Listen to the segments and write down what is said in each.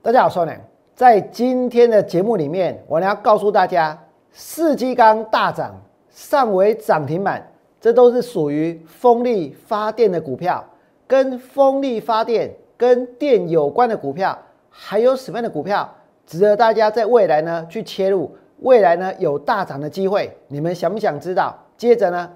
大家好，我是梁。在今天的节目里面，我要告诉大家，四季钢大涨，上尾涨停板，这都是属于风力发电的股票。跟风力发电、跟电有关的股票，还有什么样的股票值得大家在未来呢去切入？未来呢有大涨的机会，你们想不想知道？接着呢，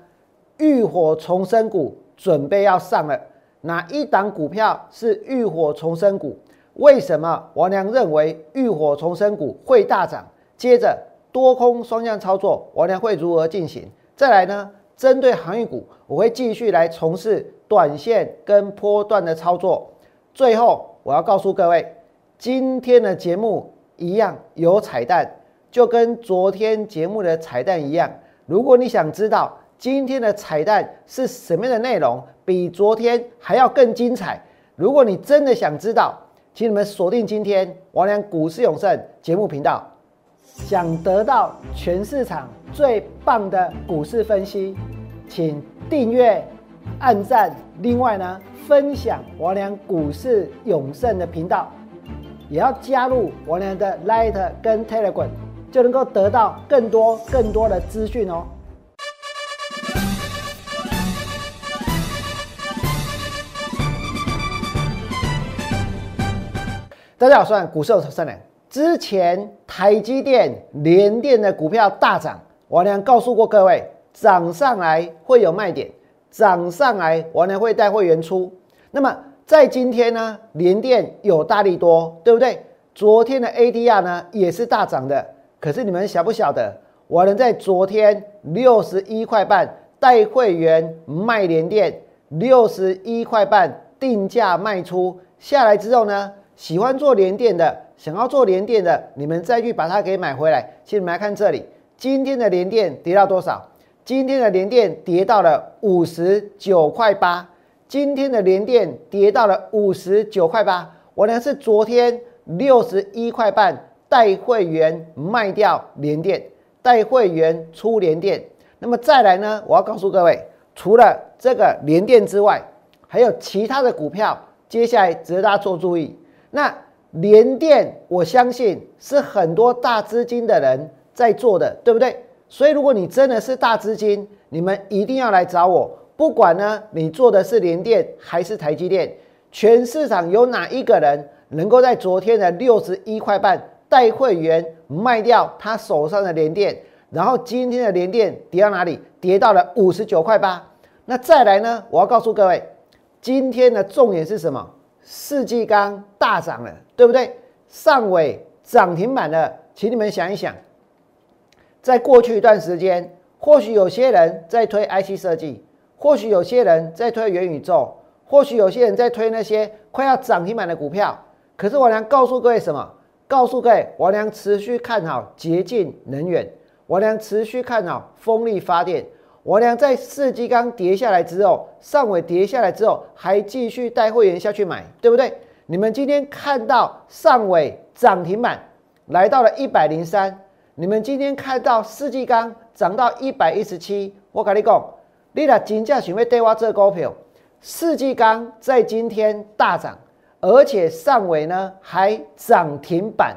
浴火重生股准备要上了，哪一档股票是浴火重生股？为什么王良认为浴火重生股会大涨？接着多空双向操作，王良会如何进行？再来呢，针对航运股，我会继续来从事短线跟波段的操作。最后，我要告诉各位，今天的节目一样有彩蛋，就跟昨天节目的彩蛋一样。如果你想知道今天的彩蛋是什么样的内容，比昨天还要更精彩。如果你真的想知道，请你们锁定今天王良股市永胜节目频道，想得到全市场最棒的股市分析，请订阅、按赞，另外呢，分享王良股市永胜的频道，也要加入王良的 Light 跟 Telegram，就能够得到更多更多的资讯哦。大家好，我是股市有善良。之前台积电、联电的股票大涨，王良告诉过各位，涨上来会有卖点，涨上来王良会带会员出。那么在今天呢，联电有大力多，对不对？昨天的 ADR 呢也是大涨的。可是你们晓不晓得，我能在昨天六十一块半带会员卖联电，六十一块半定价卖出下来之后呢？喜欢做连电的，想要做连电的，你们再去把它给买回来。请你们来看这里，今天的连电跌到多少？今天的连电跌到了五十九块八。今天的连电跌到了五十九块八。我呢是昨天六十一块半带会员卖掉连电，带会员出连电。那么再来呢？我要告诉各位，除了这个连电之外，还有其他的股票，接下来值得大家做注意。那联电，我相信是很多大资金的人在做的，对不对？所以如果你真的是大资金，你们一定要来找我。不管呢，你做的是联电还是台积电，全市场有哪一个人能够在昨天的六十一块半带会员卖掉他手上的联电，然后今天的联电跌到哪里？跌到了五十九块八。那再来呢？我要告诉各位，今天的重点是什么？世纪钢大涨了，对不对？上尾涨停板了，请你们想一想，在过去一段时间，或许有些人在推 IC 设计，或许有些人在推元宇宙，或许有些人在推那些快要涨停板的股票。可是我良告诉各位什么？告诉各位，我良持续看好洁净能源，我良持续看好风力发电。我俩在四季刚跌下来之后，上尾跌下来之后，还继续带会员下去买，对不对？你们今天看到上尾涨停板来到了一百零三，你们今天看到四季刚涨到一百一十七，我跟你讲，你俩金价想要对我这股票，四季刚在今天大涨，而且上尾呢还涨停板，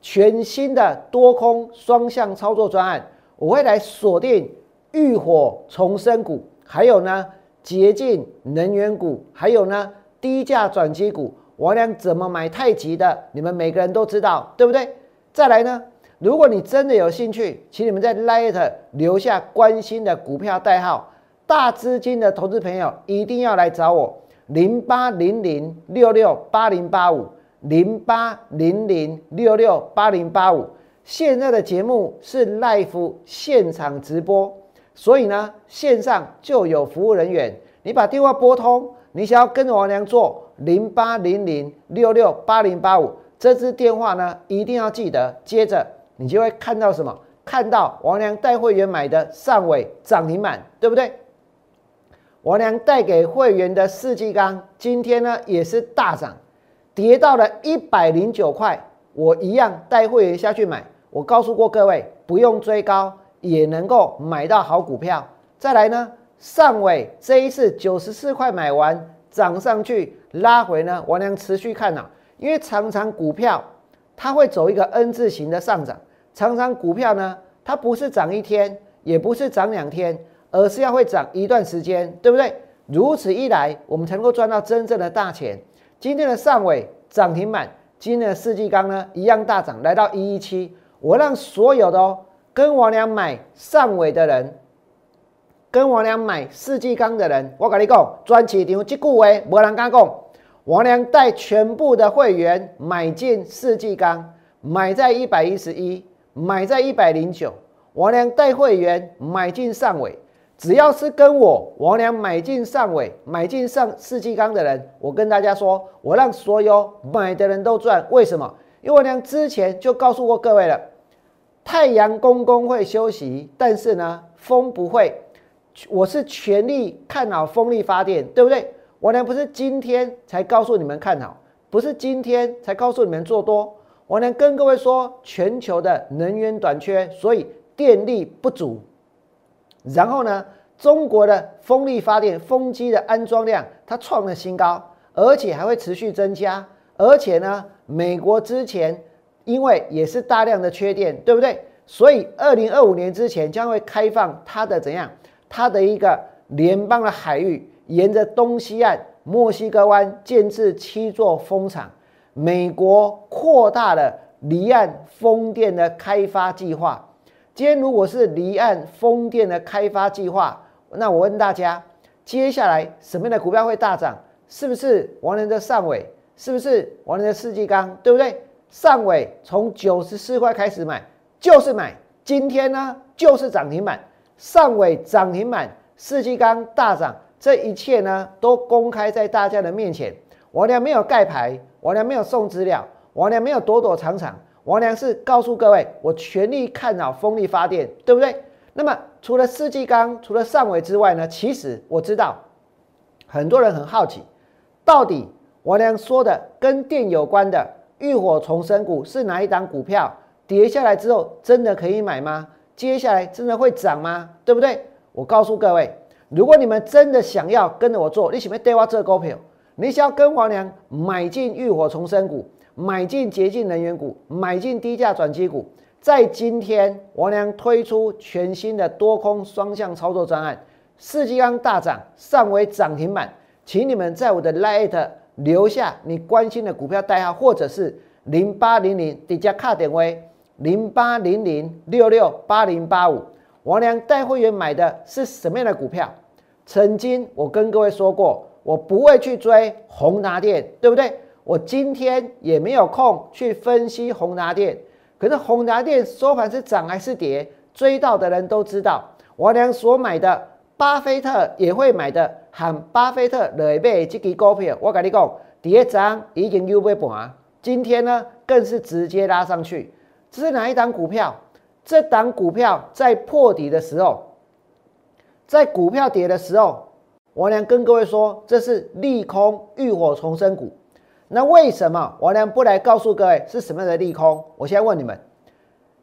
全新的多空双向操作专案，我会来锁定。浴火重生股，还有呢，洁净能源股，还有呢，低价转机股，我俩怎么买太极的？你们每个人都知道，对不对？再来呢，如果你真的有兴趣，请你们在 Light 留下关心的股票代号，大资金的投资朋友一定要来找我，零八零零六六八零八五，零八零零六六八零八五。现在的节目是 Life 现场直播。所以呢，线上就有服务人员，你把电话拨通，你想要跟着王良做零八零零六六八零八五，这支电话呢一定要记得。接着你就会看到什么？看到王良带会员买的上尾涨停板，对不对？王良带给会员的四季钢今天呢也是大涨，跌到了一百零九块，我一样带会员下去买。我告诉过各位，不用追高。也能够买到好股票。再来呢，上尾这一次九十四块买完，涨上去拉回呢，王良持续看好，因为常常股票它会走一个 N 字形的上涨，常常股票呢，它不是涨一天，也不是涨两天，而是要会涨一段时间，对不对？如此一来，我们才能够赚到真正的大钱。今天的上尾涨停板，今天的世纪钢呢一样大涨，来到一一七。我让所有的哦跟我俩买上尾的人，跟我俩买世纪钢的人，我跟你讲，专市场这句话没人敢讲。我俩带全部的会员买进世纪钢，买在一百一十一，买在一百零九。我俩带会员买进上尾，只要是跟我我俩买进上尾、买进上世纪钢的人，我跟大家说，我让所有买的人都赚。为什么？因为我俩之前就告诉过各位了，太阳公公会休息，但是呢，风不会。我是全力看好风力发电，对不对？我呢不是今天才告诉你们看好，不是今天才告诉你们做多。我能跟各位说，全球的能源短缺，所以电力不足。然后呢，中国的风力发电风机的安装量它创了新高，而且还会持续增加。而且呢，美国之前因为也是大量的缺电，对不对？所以二零二五年之前将会开放它的怎样？它的一个联邦的海域。沿着东西岸墨西哥湾建制七座风场，美国扩大了离岸风电的开发计划。今天如果是离岸风电的开发计划，那我问大家，接下来什么样的股票会大涨？是不是王仁的上尾？是不是王仁的世纪钢？对不对？上尾从九十四块开始买，就是买。今天呢，就是涨停板。上尾涨停板，世纪钢大涨。这一切呢，都公开在大家的面前。王良没有盖牌，王良没有送资料，王良没有躲躲藏藏，王良是告诉各位，我全力看好风力发电，对不对？那么除了世纪钢，除了上尾之外呢？其实我知道，很多人很好奇，到底王良说的跟电有关的浴火重生股是哪一档股票？跌下来之后真的可以买吗？接下来真的会涨吗？对不对？我告诉各位。如果你们真的想要跟着我做，你喜欢对我做股票，你想要跟王良买进浴火重生股，买进洁净能源股，买进低价转机股，在今天王良推出全新的多空双向操作专案，世纪钢大涨，上为涨停板，请你们在我的 Lite 留下你关心的股票代号，或者是零八零零底加卡点位零八零零六六八零八五。王良带会员买的是什么样的股票？曾经我跟各位说过，我不会去追宏达电，对不对？我今天也没有空去分析宏达电。可是宏达电收盘是涨还是跌？追到的人都知道。王良所买的，巴菲特也会买的，喊巴菲特来买这支股票。我跟你讲，第一涨已经又被盘，今天呢更是直接拉上去。这是哪一档股票？这档股票在破底的时候，在股票跌的时候，王良跟各位说，这是利空浴火重生股。那为什么王良不来告诉各位是什么样的利空？我先问你们：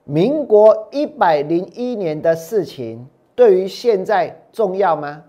民国一百零一年的事情，对于现在重要吗？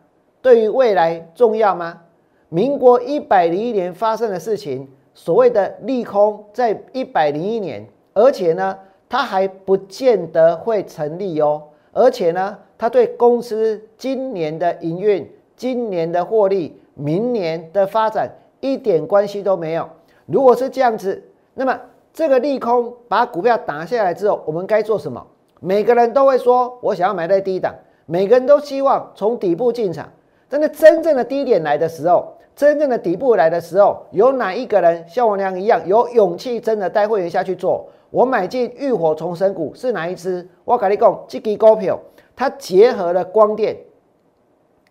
对于未来重要吗？民国一百零一年发生的事情，所谓的利空，在一百零一年，而且呢？它还不见得会成立哦，而且呢，它对公司今年的营运、今年的获利、明年的发展一点关系都没有。如果是这样子，那么这个利空把股票打下来之后，我们该做什么？每个人都会说，我想要买在低档，每个人都希望从底部进场。但是真正的低点来的时候，真正的底部来的时候，有哪一个人像我那样一样有勇气真的带会员下去做？我买进浴火重生股是哪一支？我跟你讲，这支股票它结合了光电，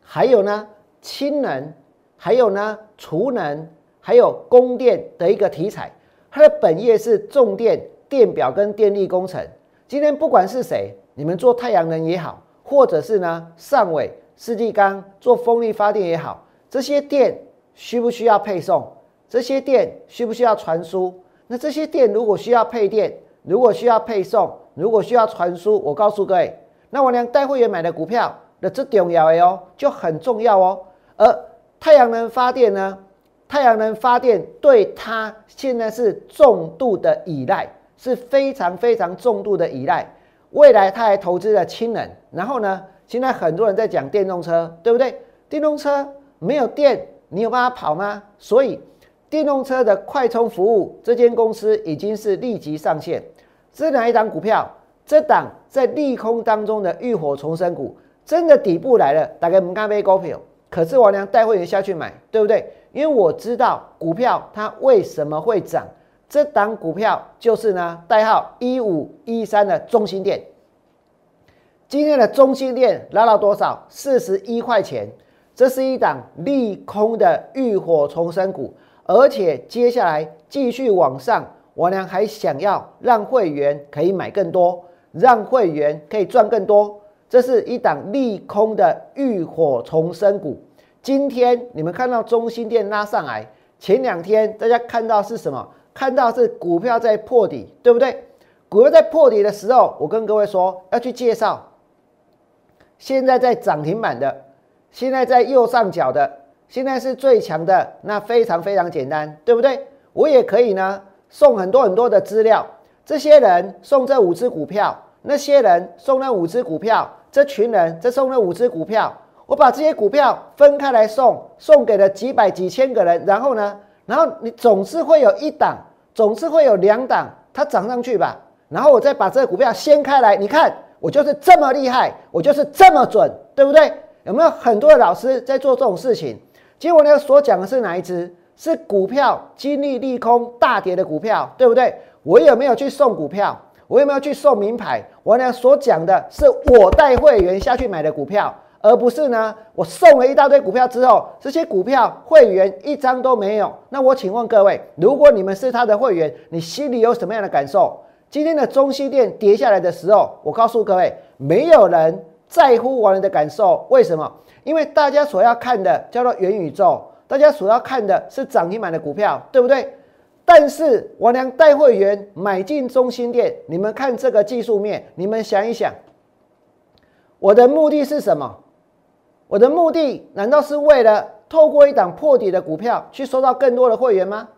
还有呢氢能，还有呢储能，还有供电的一个题材。它的本业是重电、电表跟电力工程。今天不管是谁，你们做太阳能也好，或者是呢上尾、四季钢做风力发电也好，这些电需不需要配送？这些电需不需要传输？那这些电如果需要配电，如果需要配送，如果需要传输，我告诉各位，那我俩带会员买的股票的这重要的哦，就很重要哦。而太阳能发电呢，太阳能发电对它现在是重度的依赖，是非常非常重度的依赖。未来它还投资了氢能，然后呢，现在很多人在讲电动车，对不对？电动车没有电，你有办法跑吗？所以电动车的快充服务，这间公司已经是立即上线。这哪一档股票？这档在利空当中的浴火重生股，真的底部来了，大概唔敢买股票。可是我娘带会员下去买，对不对？因为我知道股票它为什么会涨。这档股票就是呢，代号一五一三的中心店。今天的中心店拉到多少？四十一块钱。这是一档利空的浴火重生股，而且接下来继续往上，我娘还想要让会员可以买更多，让会员可以赚更多。这是一档利空的浴火重生股。今天你们看到中心店拉上来，前两天大家看到是什么？看到是股票在破底，对不对？股票在破底的时候，我跟各位说要去介绍。现在在涨停板的，现在在右上角的，现在是最强的，那非常非常简单，对不对？我也可以呢，送很多很多的资料。这些人送这五只股票，那些人送那五只股票。这群人，再送那五只股票，我把这些股票分开来送，送给了几百几千个人，然后呢，然后你总是会有一档，总是会有两档，它涨上去吧，然后我再把这个股票掀开来，你看我就是这么厉害，我就是这么准，对不对？有没有很多的老师在做这种事情？结果呢，所讲的是哪一只？是股票经历利空大跌的股票，对不对？我有没有去送股票？我有没有去送名牌？我呢所讲的是我带会员下去买的股票，而不是呢我送了一大堆股票之后，这些股票会员一张都没有。那我请问各位，如果你们是他的会员，你心里有什么样的感受？今天的中西电跌下来的时候，我告诉各位，没有人在乎我们的感受。为什么？因为大家所要看的叫做元宇宙，大家所要看的是涨停板的股票，对不对？但是我娘带会员买进中心店，你们看这个技术面，你们想一想，我的目的是什么？我的目的难道是为了透过一档破底的股票去收到更多的会员吗？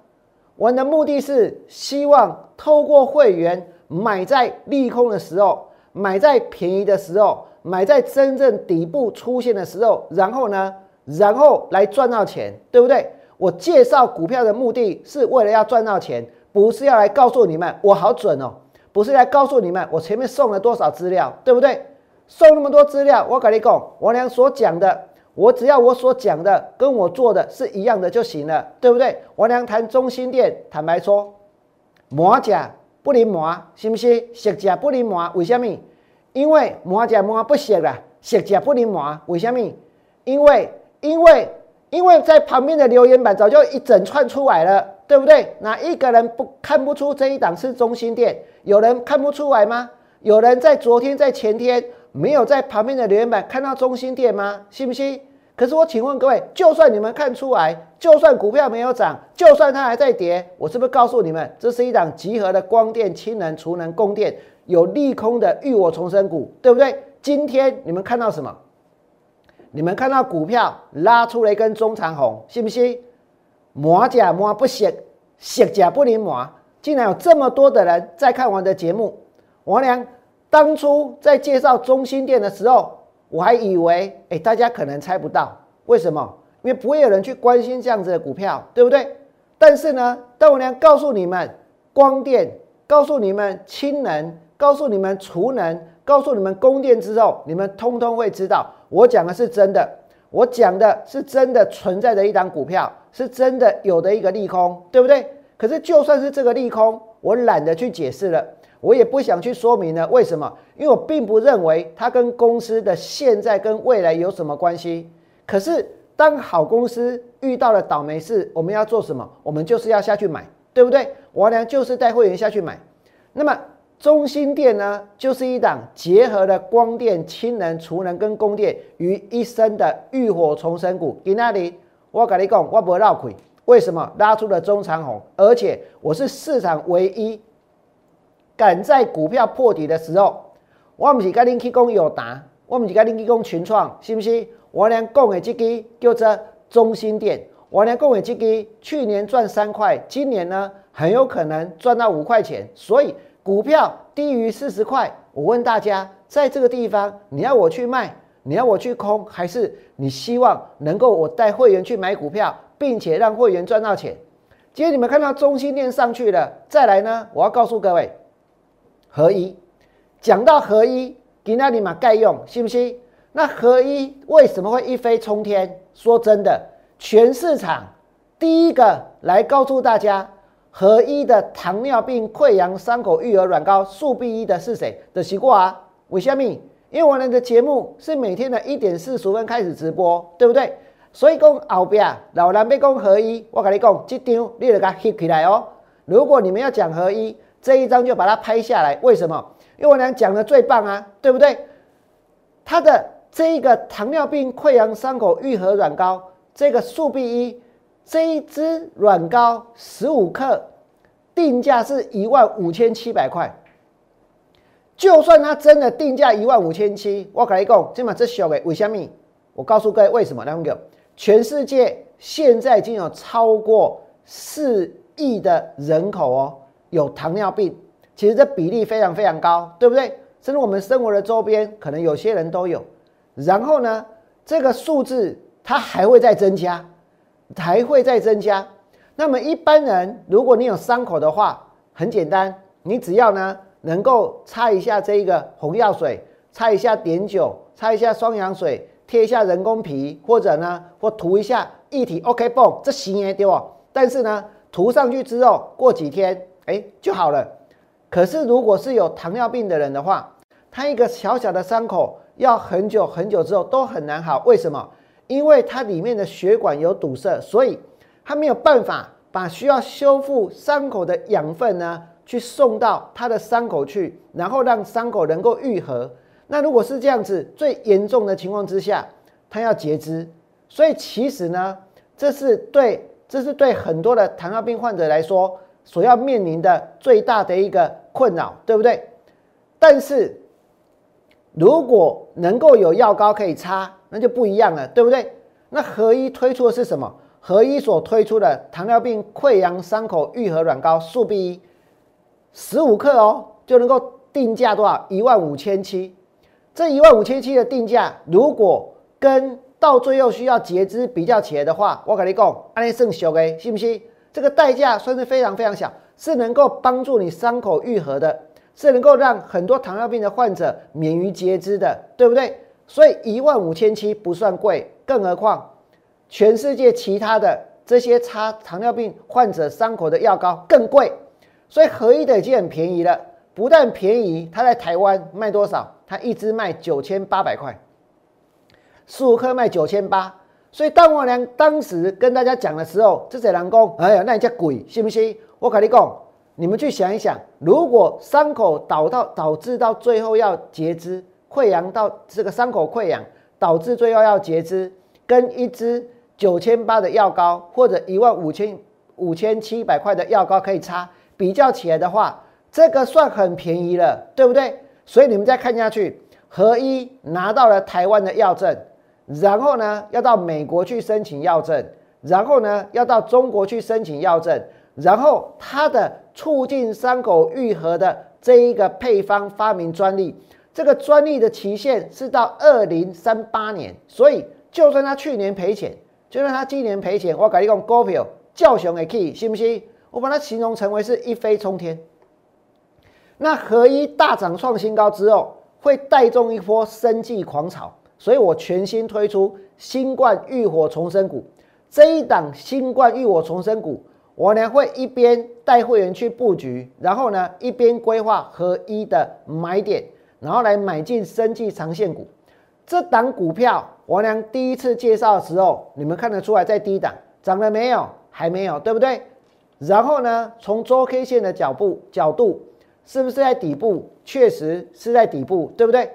我的目的是希望透过会员买在利空的时候，买在便宜的时候，买在真正底部出现的时候，然后呢，然后来赚到钱，对不对？我介绍股票的目的是为了要赚到钱，不是要来告诉你们我好准哦，不是来告诉你们我前面送了多少资料，对不对？送那么多资料，我跟你讲，我俩所讲的，我只要我所讲的跟我做的是一样的就行了，对不对？我俩谈中心店，坦白说，磨甲不灵磨，是不是？食甲不灵磨，为什么？因为磨甲磨不熟啦，食甲不灵磨，为什么？因为因为。因为在旁边的留言板早就一整串出来了，对不对？哪一个人不看不出这一档是中心店？有人看不出来吗？有人在昨天、在前天没有在旁边的留言板看到中心店吗？信不信？可是我请问各位，就算你们看出来，就算股票没有涨，就算它还在跌，我是不是告诉你们，这是一档集合的光电、氢能、储能、供电有利空的浴火重生股，对不对？今天你们看到什么？你们看到股票拉出了一根中长红，信不信？磨甲磨不行，血甲不灵磨。竟然有这么多的人在看我的节目。王良当初在介绍中心店的时候，我还以为，哎，大家可能猜不到，为什么？因为不会有人去关心这样子的股票，对不对？但是呢，当我娘告诉你们光电，告诉你们氢能，告诉你们储能。告诉你们供电之后，你们通通会知道，我讲的是真的，我讲的是真的存在的一档股票，是真的有的一个利空，对不对？可是就算是这个利空，我懒得去解释了，我也不想去说明了。为什么？因为我并不认为它跟公司的现在跟未来有什么关系。可是当好公司遇到了倒霉事，我们要做什么？我们就是要下去买，对不对？我娘就是带会员下去买，那么。中心电呢，就是一档结合了光电、氢能、储能跟供电于一身的浴火重生股。在那里，我跟你讲，我不会绕亏。为什么拉出了中长红？而且我是市场唯一敢在股票破底的时候，我不是跟你去讲友达，我不是跟你去讲群创，是不是？我俩讲的这个叫做中心店，我呢共伟基金去年赚三块，今年呢很有可能赚到五块钱，所以股票低于四十块，我问大家，在这个地方你要我去卖，你要我去空，还是你希望能够我带会员去买股票，并且让会员赚到钱？今天你们看到中心店上去了，再来呢，我要告诉各位，合一讲到合一，给那里嘛盖用，信不信？那合一为什么会一飞冲天？说真的。全市场第一个来告诉大家，合一的糖尿病溃疡伤口愈合软膏速必一的是谁的习惯啊？为什么？因为我们的节目是每天的一点四十分开始直播，对不对？所以讲后边老蓝被讲合一，我跟你讲，这张你得给它 hit 起来哦。如果你们要讲合一，这一张就把它拍下来。为什么？因为我俩讲的最棒啊，对不对？它的这一个糖尿病溃疡伤口愈合软膏。这个速必一这一支软膏十五克，定价是一万五千七百块。就算它真的定价一万五千七，我跟你讲，这嘛这小的为什么？我告诉各位为什么？两个，全世界现在已经有超过四亿的人口哦，有糖尿病。其实这比例非常非常高，对不对？甚至我们生活的周边，可能有些人都有。然后呢，这个数字。它还会再增加，还会再增加。那么一般人，如果你有伤口的话，很简单，你只要呢能够擦一下这个红药水，擦一下碘酒，擦一下双氧水，贴一下人工皮，或者呢或涂一下液体，OK 绷，这行也对哦。但是呢，涂上去之后，过几天哎就好了。可是如果是有糖尿病的人的话，他一个小小的伤口要很久很久之后都很难好，为什么？因为它里面的血管有堵塞，所以它没有办法把需要修复伤口的养分呢，去送到它的伤口去，然后让伤口能够愈合。那如果是这样子，最严重的情况之下，它要截肢。所以其实呢，这是对这是对很多的糖尿病患者来说所要面临的最大的一个困扰，对不对？但是如果能够有药膏可以擦。那就不一样了，对不对？那合一推出的是什么？合一所推出的糖尿病溃疡伤口愈合软膏速必一，十五克哦，就能够定价多少？一万五千七。这一万五千七的定价，如果跟到最后需要截肢比较起来的话，我跟你讲，安利胜小诶，信不信？这个代价算是非常非常小，是能够帮助你伤口愈合的，是能够让很多糖尿病的患者免于截肢的，对不对？所以一万五千七不算贵，更何况全世界其他的这些擦糖尿病患者伤口的药膏更贵。所以合一的已经很便宜了，不但便宜，它在台湾卖多少？它一支卖九千八百块，十五克卖九千八。所以当我俩当时跟大家讲的时候，这些人讲：“哎呀，那你叫鬼，信不信？”我跟你讲，你们去想一想，如果伤口导到导致到最后要截肢。溃疡到这个伤口溃疡，导致最后要截肢，跟一支九千八的药膏或者一万五千五千七百块的药膏可以擦，比较起来的话，这个算很便宜了，对不对？所以你们再看下去，合一拿到了台湾的药证，然后呢要到美国去申请药证，然后呢要到中国去申请药证，然后它的促进伤口愈合的这一个配方发明专利。这个专利的期限是到二零三八年，所以就算他去年赔钱，就算他今年赔钱，我跟你讲股票叫熊也可以，信不信？我把它形容成为是一飞冲天。那合一大涨创新高之后，会带动一波生计狂潮，所以我全新推出新冠浴火重生股这一档新冠浴火重生股，我呢会一边带会员去布局，然后呢一边规划合一的买点。然后来买进生技长线股，这档股票我俩第一次介绍的时候，你们看得出来在低档涨了没有？还没有，对不对？然后呢，从周 K 线的角度角度，是不是在底部？确实是在底部，对不对？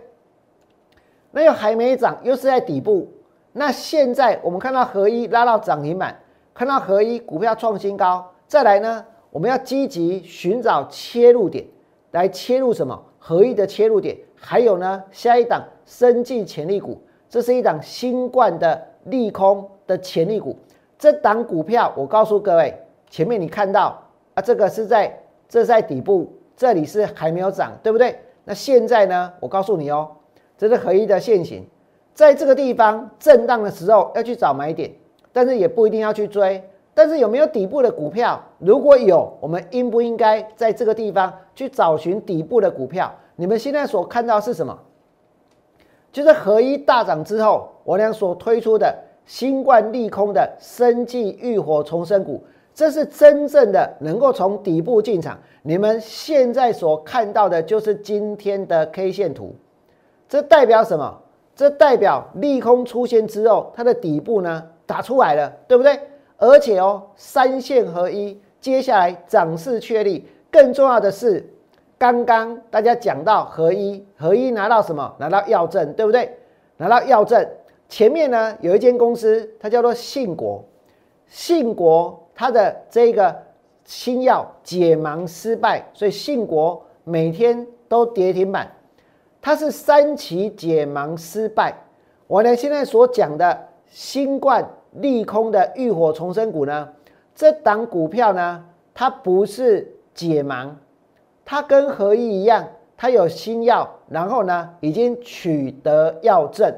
那又还没涨，又是在底部。那现在我们看到合一拉到涨停板，看到合一股票创新高，再来呢，我们要积极寻找切入点，来切入什么？合一的切入点，还有呢，下一档生技潜力股，这是一档新冠的利空的潜力股，这档股票，我告诉各位，前面你看到啊，这个是在这在底部，这里是还没有涨，对不对？那现在呢，我告诉你哦，这是合一的现形，在这个地方震荡的时候要去找买点，但是也不一定要去追。但是有没有底部的股票？如果有，我们应不应该在这个地方去找寻底部的股票？你们现在所看到是什么？就是合一大涨之后，我俩所推出的新冠利空的生技浴火重生股，这是真正的能够从底部进场。你们现在所看到的就是今天的 K 线图，这代表什么？这代表利空出现之后，它的底部呢打出来了，对不对？而且哦，三线合一，接下来涨势确立。更重要的是。刚刚大家讲到合一，合一拿到什么？拿到药证，对不对？拿到药证，前面呢有一间公司，它叫做信国，信国它的这个新药解盲失败，所以信国每天都跌停板。它是三期解盲失败。我呢现在所讲的新冠利空的浴火重生股呢，这档股票呢，它不是解盲。它跟合一一样，它有新药，然后呢，已经取得药证。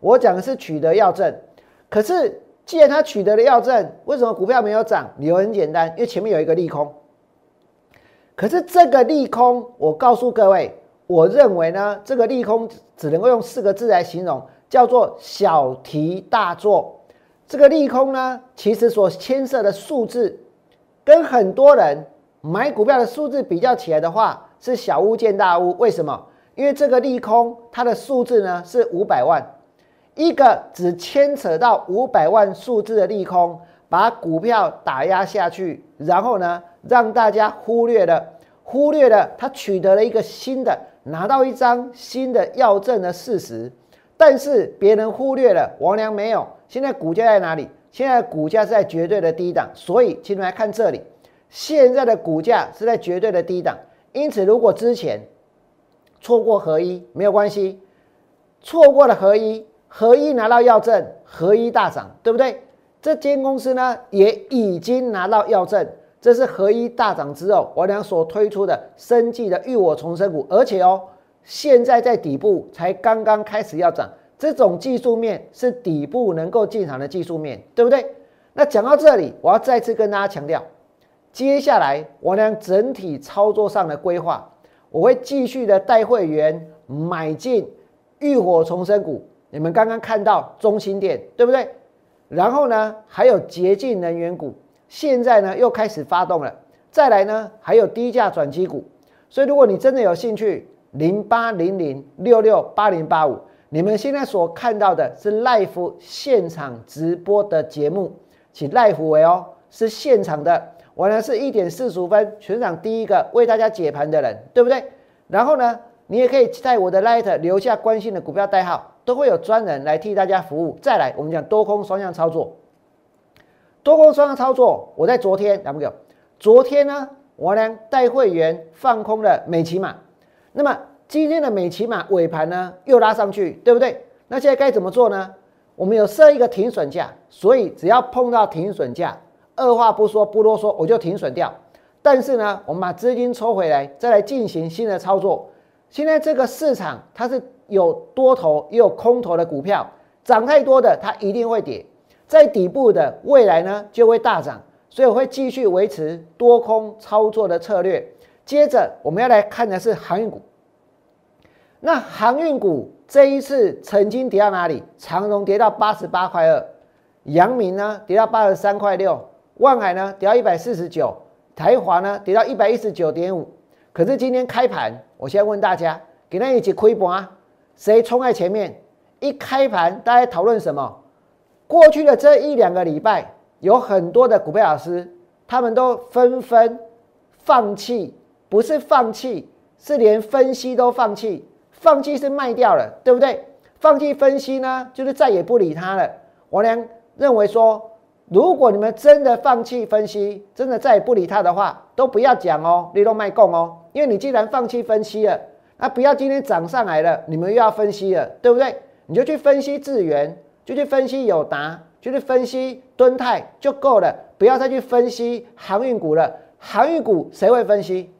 我讲的是取得药证，可是既然它取得了药证，为什么股票没有涨？理由很简单，因为前面有一个利空。可是这个利空，我告诉各位，我认为呢，这个利空只能够用四个字来形容，叫做小题大做。这个利空呢，其实所牵涉的数字，跟很多人。买股票的数字比较起来的话，是小巫见大巫。为什么？因为这个利空，它的数字呢是五百万，一个只牵扯到五百万数字的利空，把股票打压下去，然后呢，让大家忽略了，忽略了他取得了一个新的，拿到一张新的药证的事实。但是别人忽略了，王良没有。现在股价在哪里？现在股价是在绝对的低档。所以，请你们来看这里。现在的股价是在绝对的低档，因此如果之前错过合一没有关系，错过了合一，合一拿到药证，合一大涨，对不对？这间公司呢也已经拿到药证，这是合一大涨之后我俩所推出的生计的浴火重生股，而且哦，现在在底部才刚刚开始要涨，这种技术面是底部能够进场的技术面，对不对？那讲到这里，我要再次跟大家强调。接下来，我俩整体操作上的规划，我会继续的带会员买进浴火重生股。你们刚刚看到中心点，对不对？然后呢，还有洁净能源股，现在呢又开始发动了。再来呢，还有低价转机股。所以，如果你真的有兴趣，零八零零六六八零八五，你们现在所看到的是 live 现场直播的节目，请 live 为哦，是现场的。我呢是一点四十五分，全场第一个为大家解盘的人，对不对？然后呢，你也可以在我的 Light 留下关心的股票代号，都会有专人来替大家服务。再来，我们讲多空双向操作，多空双向操作，我在昨天两不有？昨天呢，我呢带会员放空了美骑马，那么今天的美骑马尾盘呢又拉上去，对不对？那现在该怎么做呢？我们有设一个停损价，所以只要碰到停损价。二话不说，不啰嗦，我就停损掉。但是呢，我们把资金抽回来，再来进行新的操作。现在这个市场它是有多头也有空头的股票，涨太多的它一定会跌，在底部的未来呢就会大涨。所以我会继续维持多空操作的策略。接着我们要来看的是航运股。那航运股这一次曾经跌到哪里？长荣跌到八十八块二，阳明呢跌到八十三块六。万海呢跌到一百四十九，台华呢跌到一百一十九点五。可是今天开盘，我现在问大家，给那一起亏本啊？谁冲在前面？一开盘，大家讨论什么？过去的这一两个礼拜，有很多的股票老师，他们都纷纷放弃，不是放弃，是连分析都放弃。放弃是卖掉了，对不对？放弃分析呢，就是再也不理他了。我俩认为说。如果你们真的放弃分析，真的再也不理他的话，都不要讲哦，你都卖供哦，因为你既然放弃分析了，那不要今天涨上来了，你们又要分析了，对不对？你就去分析智源，就去分析友达，就去分析敦泰就够了，不要再去分析航运股了。航运股谁会分析？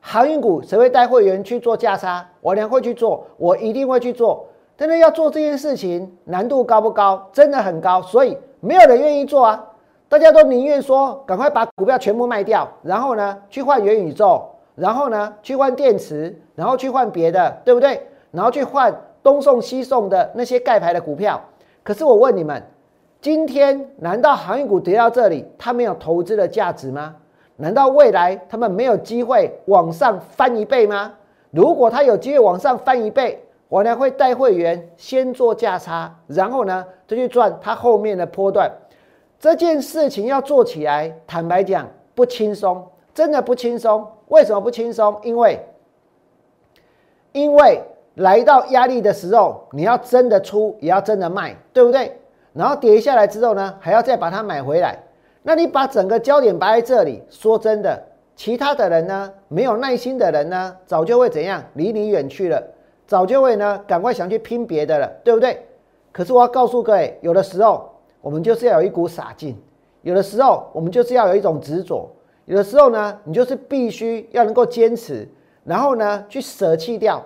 航运股谁会带会员去做价差？我娘会去做，我一定会去做。但是要做这件事情难度高不高？真的很高，所以没有人愿意做啊！大家都宁愿说赶快把股票全部卖掉，然后呢去换元宇宙，然后呢去换电池，然后去换别的，对不对？然后去换东送西送的那些盖牌的股票。可是我问你们，今天难道航运股跌到这里，它没有投资的价值吗？难道未来他们没有机会往上翻一倍吗？如果它有机会往上翻一倍，我呢会带会员先做价差，然后呢再去赚它后面的波段。这件事情要做起来，坦白讲不轻松，真的不轻松。为什么不轻松？因为，因为来到压力的时候，你要真的出，也要真的卖，对不对？然后跌下来之后呢，还要再把它买回来。那你把整个焦点摆在这里，说真的，其他的人呢，没有耐心的人呢，早就会怎样，离你远去了。早就会呢，赶快想去拼别的了，对不对？可是我要告诉各位，有的时候我们就是要有一股傻劲，有的时候我们就是要有一种执着，有的时候呢，你就是必须要能够坚持，然后呢，去舍弃掉，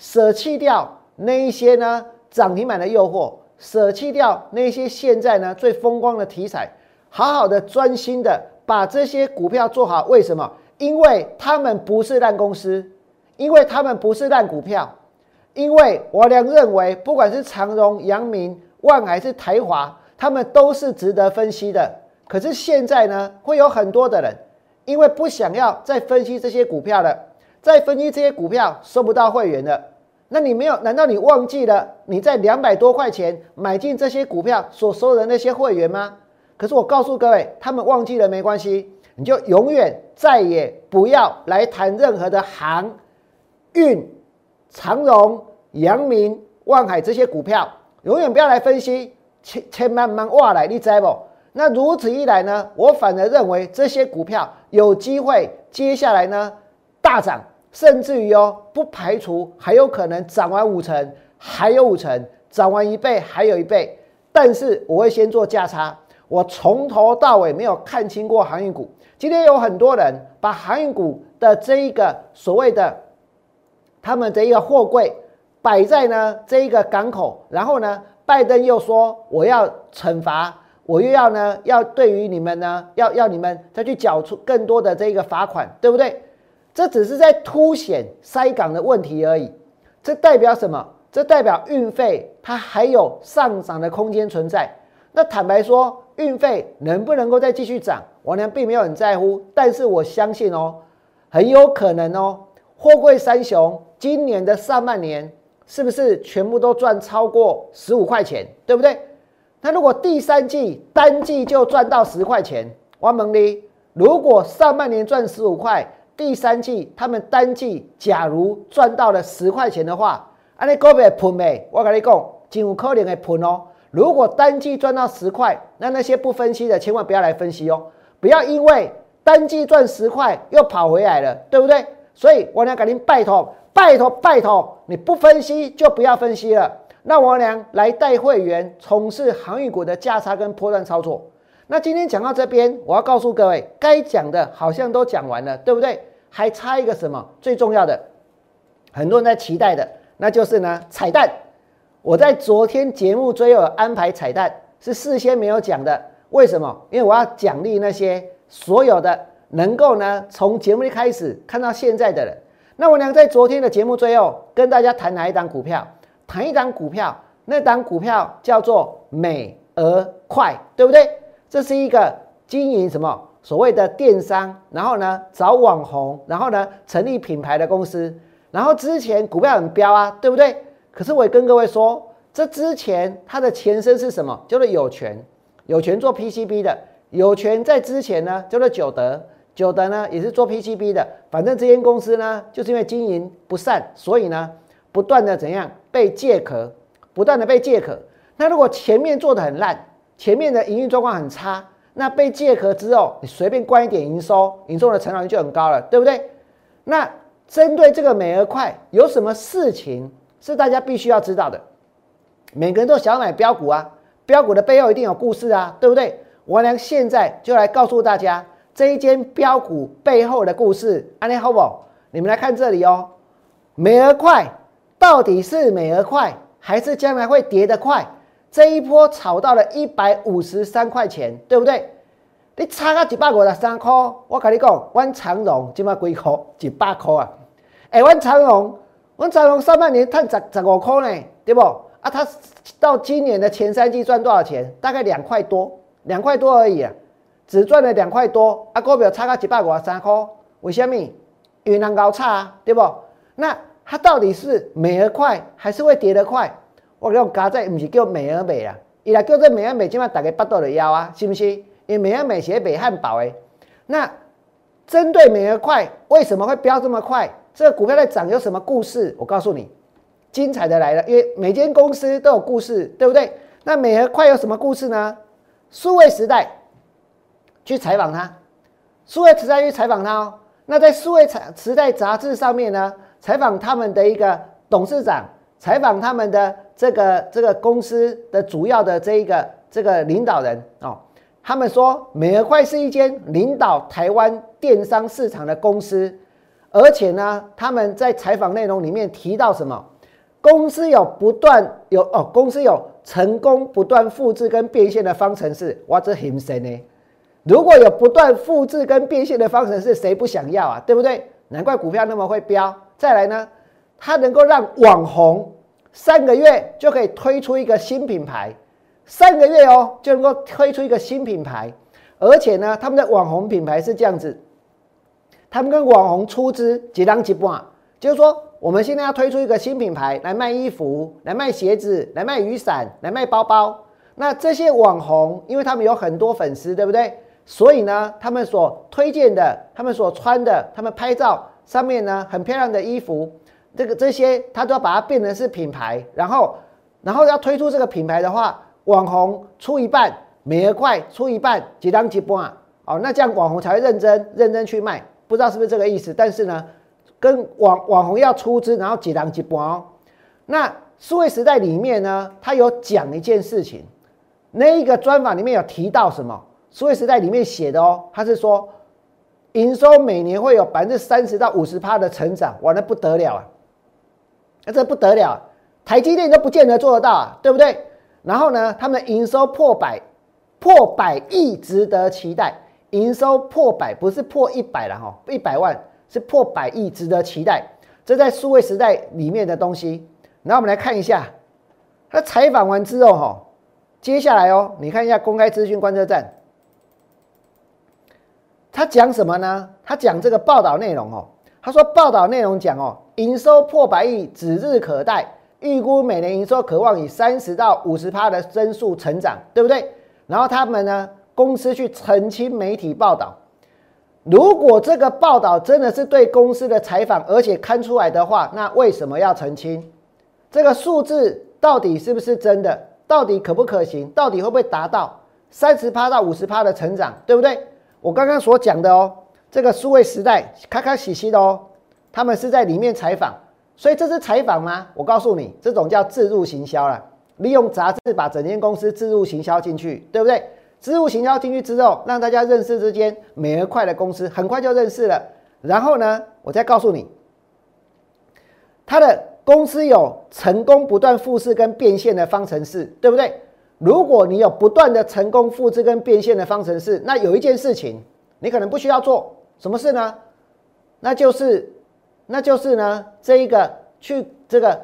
舍弃掉那一些呢涨停板的诱惑，舍弃掉那些现在呢最风光的题材，好好的专心的把这些股票做好。为什么？因为他们不是烂公司，因为他们不是烂股票。因为我俩认为，不管是长荣、阳明、万还是台华，他们都是值得分析的。可是现在呢，会有很多的人，因为不想要再分析这些股票了，再分析这些股票收不到会员的。那你没有？难道你忘记了你在两百多块钱买进这些股票所收的那些会员吗？可是我告诉各位，他们忘记了没关系，你就永远再也不要来谈任何的航运。长荣、阳明、万海这些股票，永远不要来分析，千千慢慢挖来，你知不？那如此一来呢，我反而认为这些股票有机会接下来呢大涨，甚至于哦，不排除还有可能涨完五成，还有五成，涨完一倍还有一倍。但是我会先做价差，我从头到尾没有看清过航运股。今天有很多人把航运股的这一个所谓的。他们的一个货柜摆在呢这一个港口，然后呢，拜登又说我要惩罚，我又要呢要对于你们呢要要你们再去缴出更多的这个罚款，对不对？这只是在凸显塞港的问题而已。这代表什么？这代表运费它还有上涨的空间存在。那坦白说，运费能不能够再继续涨，我呢并没有很在乎。但是我相信哦，很有可能哦，货柜三雄。今年的上半年是不是全部都赚超过十五块钱，对不对？那如果第三季单季就赚到十块钱，王蒙利，如果上半年赚十五块，第三季他们单季假如赚到了十块钱的话，安尼股票喷没？我跟你讲，真有可能会喷哦。如果单季赚到十块，那那些不分析的千万不要来分析哦，不要因为单季赚十块又跑回来了，对不对？所以我俩赶紧拜托。拜托拜托，你不分析就不要分析了。那我俩来带会员从事航运股的价差跟波段操作。那今天讲到这边，我要告诉各位，该讲的好像都讲完了，对不对？还差一个什么？最重要的，很多人在期待的，那就是呢彩蛋。我在昨天节目最后安排彩蛋，是事先没有讲的。为什么？因为我要奖励那些所有的能够呢从节目一开始看到现在的人。那我俩在昨天的节目最后跟大家谈哪一档股票？谈一档股票，那档股票叫做美而快，对不对？这是一个经营什么所谓的电商，然后呢找网红，然后呢成立品牌的公司。然后之前股票很飙啊，对不对？可是我也跟各位说，这之前它的前身是什么？叫做有权，有权做 PCB 的，有权在之前呢叫做久德。久德呢也是做 PCB 的，反正这间公司呢就是因为经营不善，所以呢不断的怎样被借壳，不断的被借壳。那如果前面做的很烂，前面的营运状况很差，那被借壳之后，你随便关一点营收，营收的成长率就很高了，对不对？那针对这个美而快，有什么事情是大家必须要知道的？每个人都想买标股啊，标股的背后一定有故事啊，对不对？我良现在就来告诉大家这一间标股背后的故事，安利好不？你们来看这里哦，美而快到底是美而快，还是将来会跌得快？这一波炒到了一百五十三块钱，对不对？你差个一百五十三块，我跟你讲，阮长荣今麦几块？一百块啊！哎，阮长荣，阮长荣上半年赚十十五块呢，对不？啊，他到今年的前三季赚多少钱？大概两块多，两块多而已啊，只赚了两块多。啊，股票差个一百五十三块，为什么？因为人高差啊，对不？那它到底是美而快，还是会跌得快？我讲加在不是叫美而美啊，伊来叫做美而美，起码大家巴肚的腰啊，是不是？因为美而美写美汉堡诶。那针对美而快，为什么会飙这么快？这个股票在涨有什么故事？我告诉你，精彩的来了，因为每间公司都有故事，对不对？那美而快有什么故事呢？数位时代去采访他，数位时代去采访他哦。那在数位采时代杂志上面呢，采访他们的一个董事长，采访他们的。这个这个公司的主要的这一个这个领导人哦，他们说美而快是一间领导台湾电商市场的公司，而且呢，他们在采访内容里面提到什么？公司有不断有哦，公司有成功不断复制跟变现的方程式，哇，这很神呢！如果有不断复制跟变现的方程式，谁不想要啊？对不对？难怪股票那么会飙。再来呢，它能够让网红。三个月就可以推出一个新品牌，三个月哦就能够推出一个新品牌，而且呢，他们的网红品牌是这样子，他们跟网红出资几档几半，就是说我们现在要推出一个新品牌来卖衣服、来卖鞋子、来卖雨伞、来卖包包。那这些网红，因为他们有很多粉丝，对不对？所以呢，他们所推荐的、他们所穿的、他们拍照上面呢，很漂亮的衣服。这个这些他都要把它变成是品牌，然后，然后要推出这个品牌的话，网红出一半，美而快出一半，几当几波啊？哦，那这样网红才会认真认真去卖，不知道是不是这个意思？但是呢，跟网网红要出资，然后几当几波哦。那数位时代里面呢，他有讲一件事情，那一个专访里面有提到什么？数位时代里面写的哦，他是说营收每年会有百分之三十到五十趴的成长，哇，那不得了啊！那这不得了，台积电都不见得做得到啊，对不对？然后呢，他们营收破百，破百亿值得期待。营收破百不是破一百了哈，一百万是破百亿值得期待。这在数位时代里面的东西。然后我们来看一下，他采访完之后哈，接下来哦，你看一下公开资讯观测站，他讲什么呢？他讲这个报道内容哦。他说报道内容讲哦。营收破百亿指日可待，预估每年营收渴望以三十到五十趴的增速成长，对不对？然后他们呢，公司去澄清媒体报道，如果这个报道真的是对公司的采访，而且看出来的话，那为什么要澄清？这个数字到底是不是真的？到底可不可行？到底会不会达到三十趴到五十趴的成长，对不对？我刚刚所讲的哦，这个数位时代，开开喜喜的哦。他们是在里面采访，所以这是采访吗？我告诉你，这种叫自入行销了。利用杂志把整间公司自入行销进去，对不对？自入行销进去之后，让大家认识这间美而快的公司，很快就认识了。然后呢，我再告诉你，他的公司有成功不断复制跟变现的方程式，对不对？如果你有不断的成功复制跟变现的方程式，那有一件事情你可能不需要做，什么事呢？那就是。那就是呢，这一个去这个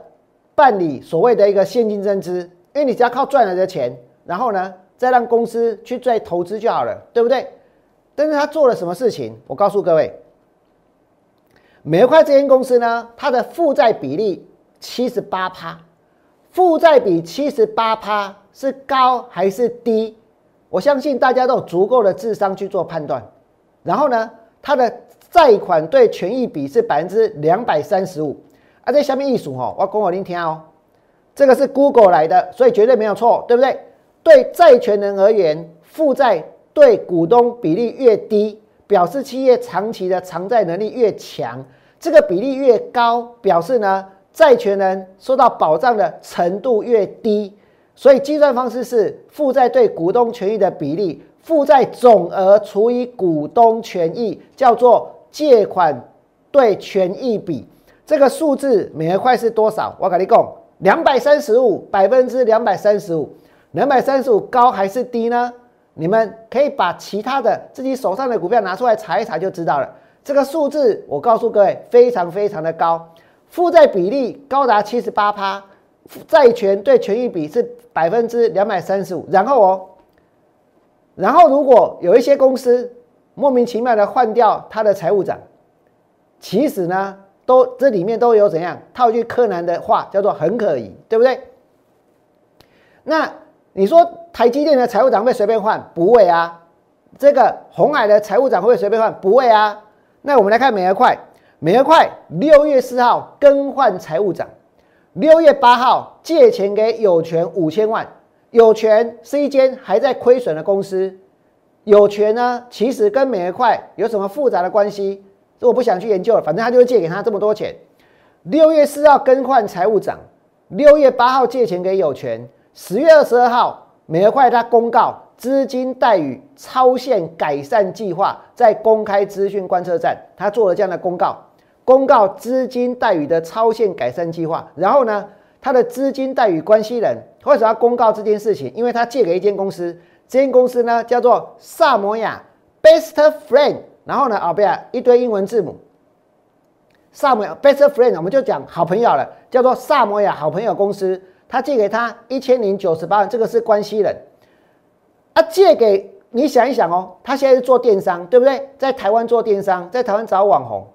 办理所谓的一个现金增资，因为你只要靠赚来的钱，然后呢再让公司去再投资就好了，对不对？但是他做了什么事情？我告诉各位，美块这间公司呢，它的负债比例七十八趴，负债比七十八趴是高还是低？我相信大家都有足够的智商去做判断。然后呢，它的。贷款对权益比是百分之两百三十五，啊，在下面一数哈，我讲给您听哦，这个是 Google 来的，所以绝对没有错，对不对？对债权人而言，负债对股东比例越低，表示企业长期的偿债能力越强；这个比例越高，表示呢债权人受到保障的程度越低。所以计算方式是负债对股东权益的比例，负债总额除以股东权益，叫做借款对权益比。这个数字每额块是多少？我跟你讲，两百三十五，百分之两百三十五，两百三十五高还是低呢？你们可以把其他的自己手上的股票拿出来查一查就知道了。这个数字我告诉各位，非常非常的高，负债比例高达七十八趴，债权对权益比是百分之两百三十五。然后哦，然后如果有一些公司莫名其妙的换掉他的财务长，其实呢？都这里面都有怎样套句柯南的话，叫做很可疑，对不对？那你说台积电的财务长会随便换？不会啊。这个红海的财务长会不会随便换？不会啊。那我们来看美和快，美和快六月四号更换财务长，六月八号借钱给有权五千万，有权是一间还在亏损的公司，有权呢其实跟美和快有什么复杂的关系？这我不想去研究了，反正他就是借给他这么多钱。六月四号更换财务长，六月八号借钱给有权，十月二十二号美和快他公告资金贷与超限改善计划，在公开资讯观测站他做了这样的公告，公告资金贷与的超限改善计划。然后呢，他的资金贷与关系人为什么要公告这件事情？因为他借给一间公司，这间公司呢叫做萨摩亚 Best Friend。然后呢？啊，不要一堆英文字母。萨摩亚 best friend，我们就讲好朋友了，叫做萨摩亚好朋友公司。他借给他一千零九十八万，这个是关系人。啊，借给你想一想哦，他现在是做电商，对不对？在台湾做电商，在台湾找网红。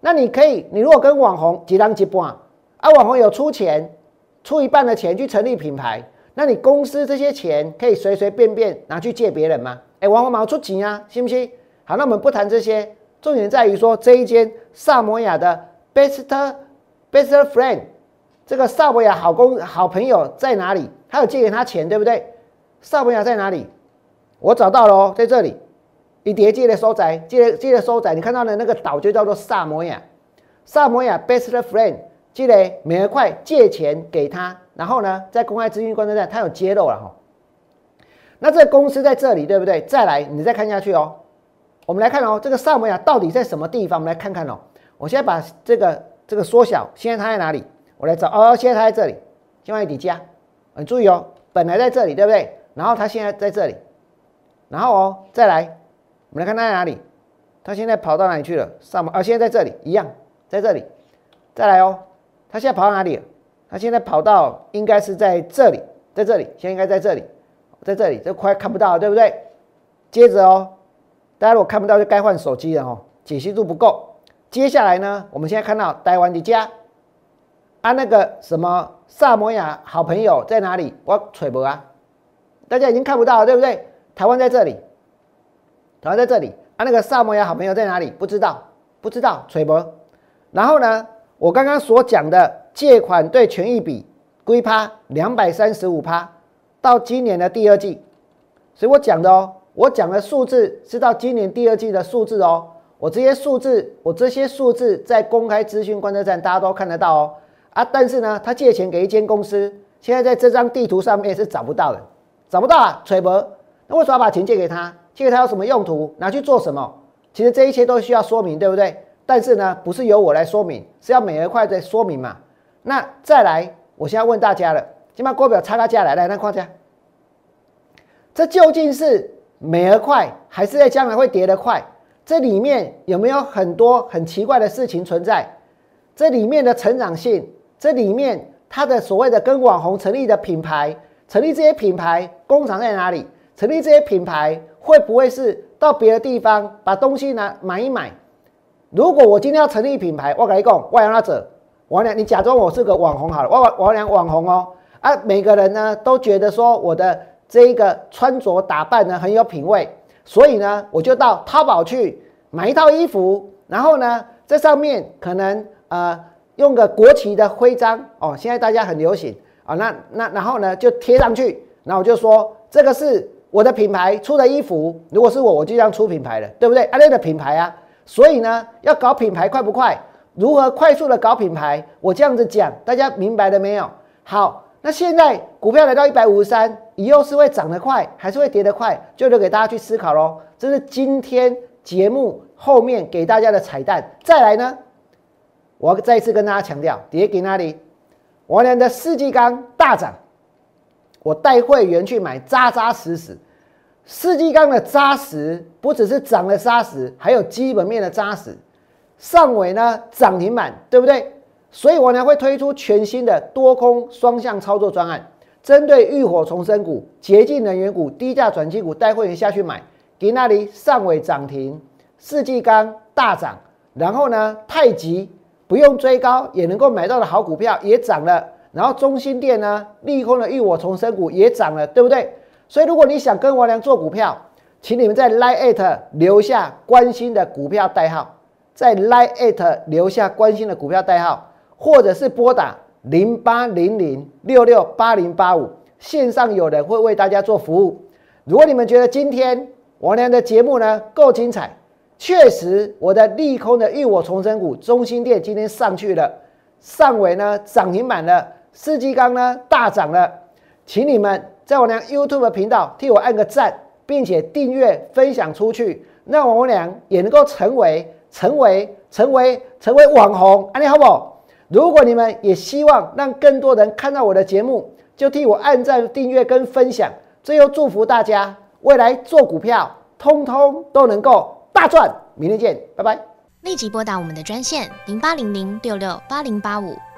那你可以，你如果跟网红几张几半，啊，网红有出钱，出一半的钱去成立品牌，那你公司这些钱可以随随便便拿去借别人吗？哎，网红马上出钱啊，信不信？好，那我们不谈这些，重点在于说这一间萨摩亚的 best best friend，这个萨摩亚好公好朋友在哪里？他有借给他钱，对不对？萨摩亚在哪里？我找到了哦，在这里，一叠借的收窄，借借的收窄，你看到的那个岛就叫做萨摩亚，萨摩亚 best friend，积累每一块借钱给他，然后呢，在公开资讯观测站，他有揭露了哈。那这个公司在这里，对不对？再来，你再看下去哦。我们来看哦，这个萨摩亚到底在什么地方？我们来看看哦。我现在把这个这个缩小，现在它在哪里？我来找哦，现在它在这里，另外底加。你注意哦，本来在这里，对不对？然后它现在在这里，然后哦，再来，我们来看它在哪里？它现在跑到哪里去了？萨摩啊，现在在这里，一样在这里。再来哦，它现在跑到哪里？它现在跑到应该是在这里，在这里，现在应该在这里，在这里，这快看不到，对不对？接着哦。大家如果看不到，就该换手机了哦，解析度不够。接下来呢，我们现在看到台湾的家，啊，那个什么萨摩亚好朋友在哪里？我揣不啊？大家已经看不到了，对不对？台湾在这里，台湾在这里，啊，那个萨摩亚好朋友在哪里？不知道，不知道，揣不。然后呢，我刚刚所讲的借款对权益比归趴两百三十五趴，到今年的第二季，所以我讲的哦。我讲的数字是到今年第二季的数字哦，我这些数字，我这些数字在公开资讯观测站大家都看得到哦。啊，但是呢，他借钱给一间公司，现在在这张地图上面是找不到的，找不到啊，崔博。那为什么要把钱借给他？借给他有什么用途？拿去做什么？其实这一切都需要说明，对不对？但是呢，不是由我来说明，是要美而快在说明嘛。那再来，我现在问大家了，先把锅表拆开价来，来那框架，这究竟是？美而快，还是在将来会跌得快？这里面有没有很多很奇怪的事情存在？这里面的成长性，这里面它的所谓的跟网红成立的品牌，成立这些品牌工厂在哪里？成立这些品牌会不会是到别的地方把东西拿买一买？如果我今天要成立品牌，我跟你讲，我让他走，我俩你假装我是个网红好了，我我俩网红哦啊，每个人呢都觉得说我的。这一个穿着打扮呢很有品味，所以呢我就到淘宝去买一套衣服，然后呢这上面可能呃用个国旗的徽章哦，现在大家很流行啊，那那然后呢就贴上去，然后我就说这个是我的品牌出的衣服，如果是我我就这样出品牌了，对不对？阿列的品牌啊，所以呢要搞品牌快不快？如何快速的搞品牌？我这样子讲，大家明白了没有？好。那现在股票来到一百五十三，以后是会涨得快，还是会跌得快，就留给大家去思考喽。这是今天节目后面给大家的彩蛋。再来呢，我要再一次跟大家强调，跌给哪里？我俩的世纪钢大涨，我带会员去买扎扎实实。世纪钢的扎实，不只是涨的扎实，还有基本面的扎实。上尾呢涨停板，对不对？所以我呢会推出全新的多空双向操作专案，针对浴火重生股、洁净能源股、低价转机股，带会员下去买。给那里上尾涨停，世纪钢大涨，然后呢太极不用追高也能够买到的好股票也涨了，然后中心店呢利空的浴火重生股也涨了，对不对？所以，如果你想跟王良做股票，请你们在 Line at 留下关心的股票代号，在 Line at 留下关心的股票代号，或者是拨打零八零零六六八零八五，线上有人会为大家做服务。如果你们觉得今天王良的节目呢够精彩，确实我的利空的浴火重生股中心店今天上去了，上尾呢涨停板了，世纪钢呢大涨了，请你们。在我娘 YouTube 频道替我按个赞，并且订阅分享出去，让我娘也能够成为成为成为成为网红，安利好不好？如果你们也希望让更多人看到我的节目，就替我按赞、订阅跟分享。最后祝福大家未来做股票，通通都能够大赚。明天见，拜拜。立即拨打我们的专线零八零零六六八零八五。